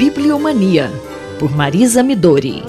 Bibliomania, por Marisa Midori.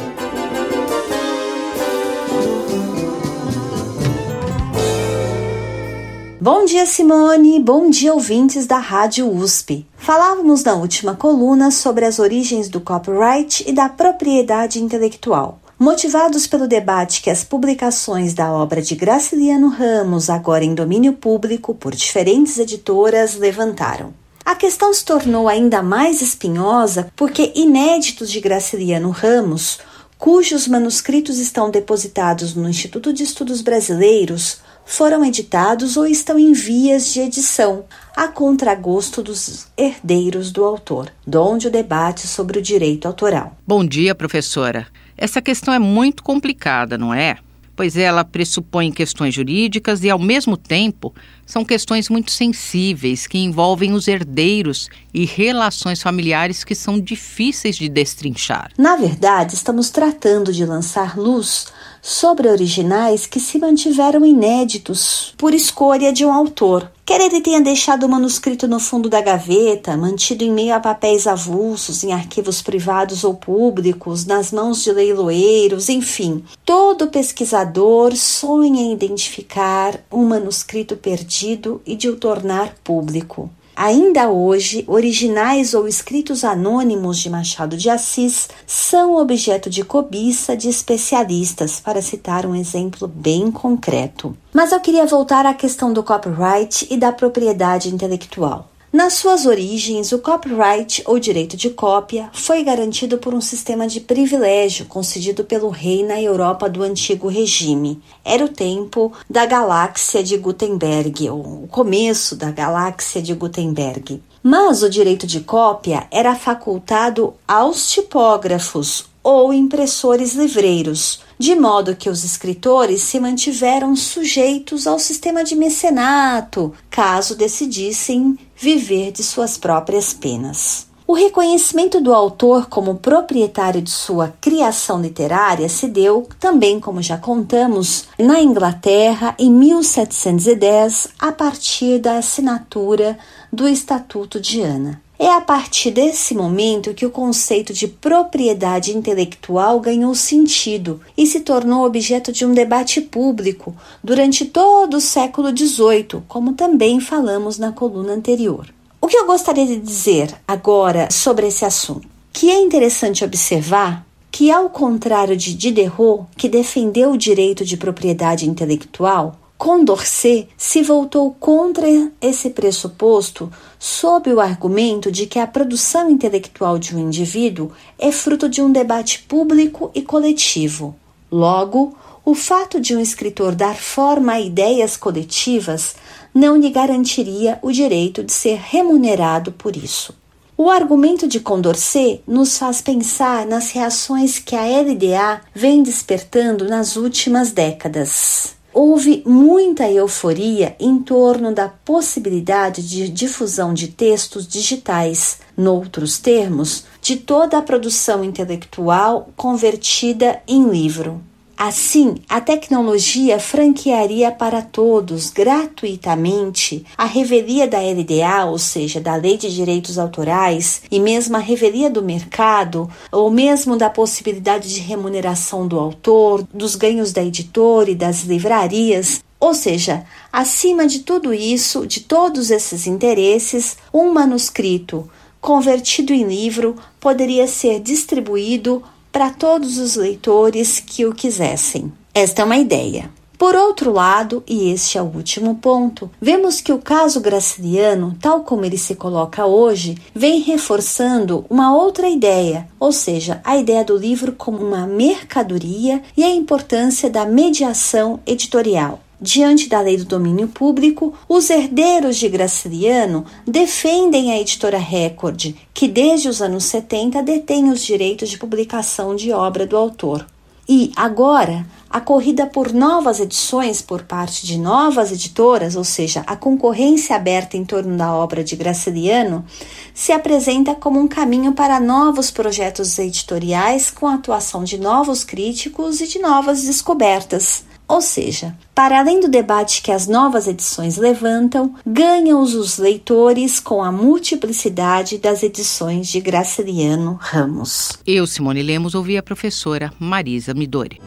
Bom dia, Simone. Bom dia, ouvintes da Rádio USP. Falávamos na última coluna sobre as origens do copyright e da propriedade intelectual. Motivados pelo debate que as publicações da obra de Graciliano Ramos, agora em domínio público por diferentes editoras, levantaram. A questão se tornou ainda mais espinhosa porque inéditos de Graciliano Ramos, cujos manuscritos estão depositados no Instituto de Estudos Brasileiros, foram editados ou estão em vias de edição, a contragosto dos herdeiros do autor, donde o debate sobre o direito autoral. Bom dia, professora. Essa questão é muito complicada, não é? Pois ela pressupõe questões jurídicas e, ao mesmo tempo, são questões muito sensíveis que envolvem os herdeiros e relações familiares que são difíceis de destrinchar. Na verdade, estamos tratando de lançar luz sobre originais que se mantiveram inéditos por escolha de um autor. Quer ele tenha deixado o manuscrito no fundo da gaveta, mantido em meio a papéis avulsos, em arquivos privados ou públicos, nas mãos de leiloeiros, enfim. Todo pesquisador sonha em identificar um manuscrito perdido e de o tornar público. Ainda hoje, originais ou escritos anônimos de Machado de Assis são objeto de cobiça de especialistas, para citar um exemplo bem concreto. Mas eu queria voltar à questão do copyright e da propriedade intelectual. Nas suas origens, o copyright ou direito de cópia foi garantido por um sistema de privilégio concedido pelo rei na Europa do antigo regime. Era o tempo da galáxia de Gutenberg, ou o começo da galáxia de Gutenberg. Mas o direito de cópia era facultado aos tipógrafos ou impressores livreiros, de modo que os escritores se mantiveram sujeitos ao sistema de mecenato, caso decidissem viver de suas próprias penas. O reconhecimento do autor como proprietário de sua criação literária se deu, também como já contamos, na Inglaterra em 1710, a partir da assinatura do Estatuto de Ana. É a partir desse momento que o conceito de propriedade intelectual ganhou sentido e se tornou objeto de um debate público durante todo o século XVIII, como também falamos na coluna anterior. O que eu gostaria de dizer agora sobre esse assunto? Que é interessante observar que, ao contrário de Diderot, que defendeu o direito de propriedade intelectual, Condorcet se voltou contra esse pressuposto sob o argumento de que a produção intelectual de um indivíduo é fruto de um debate público e coletivo. Logo, o fato de um escritor dar forma a ideias coletivas não lhe garantiria o direito de ser remunerado por isso. O argumento de Condorcet nos faz pensar nas reações que a LDA vem despertando nas últimas décadas. Houve muita euforia em torno da possibilidade de difusão de textos digitais, noutros termos, de toda a produção intelectual convertida em livro. Assim, a tecnologia franquearia para todos gratuitamente a revelia da LDA, ou seja, da Lei de Direitos Autorais, e mesmo a revelia do mercado, ou mesmo da possibilidade de remuneração do autor, dos ganhos da editora e das livrarias, ou seja, acima de tudo isso, de todos esses interesses, um manuscrito convertido em livro poderia ser distribuído para todos os leitores que o quisessem. Esta é uma ideia. Por outro lado, e este é o último ponto, vemos que o caso graciliano, tal como ele se coloca hoje, vem reforçando uma outra ideia, ou seja, a ideia do livro como uma mercadoria e a importância da mediação editorial. Diante da lei do domínio público, os herdeiros de Graciliano defendem a editora Record, que desde os anos 70 detém os direitos de publicação de obra do autor. E agora, a corrida por novas edições por parte de novas editoras, ou seja, a concorrência aberta em torno da obra de Graciliano, se apresenta como um caminho para novos projetos editoriais com a atuação de novos críticos e de novas descobertas. Ou seja, para além do debate que as novas edições levantam, ganham-os os leitores com a multiplicidade das edições de Graciliano Ramos. Eu, Simone Lemos, ouvi a professora Marisa Midori.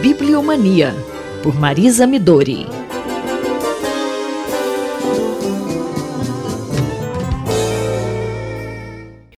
Bibliomania, por Marisa Midori.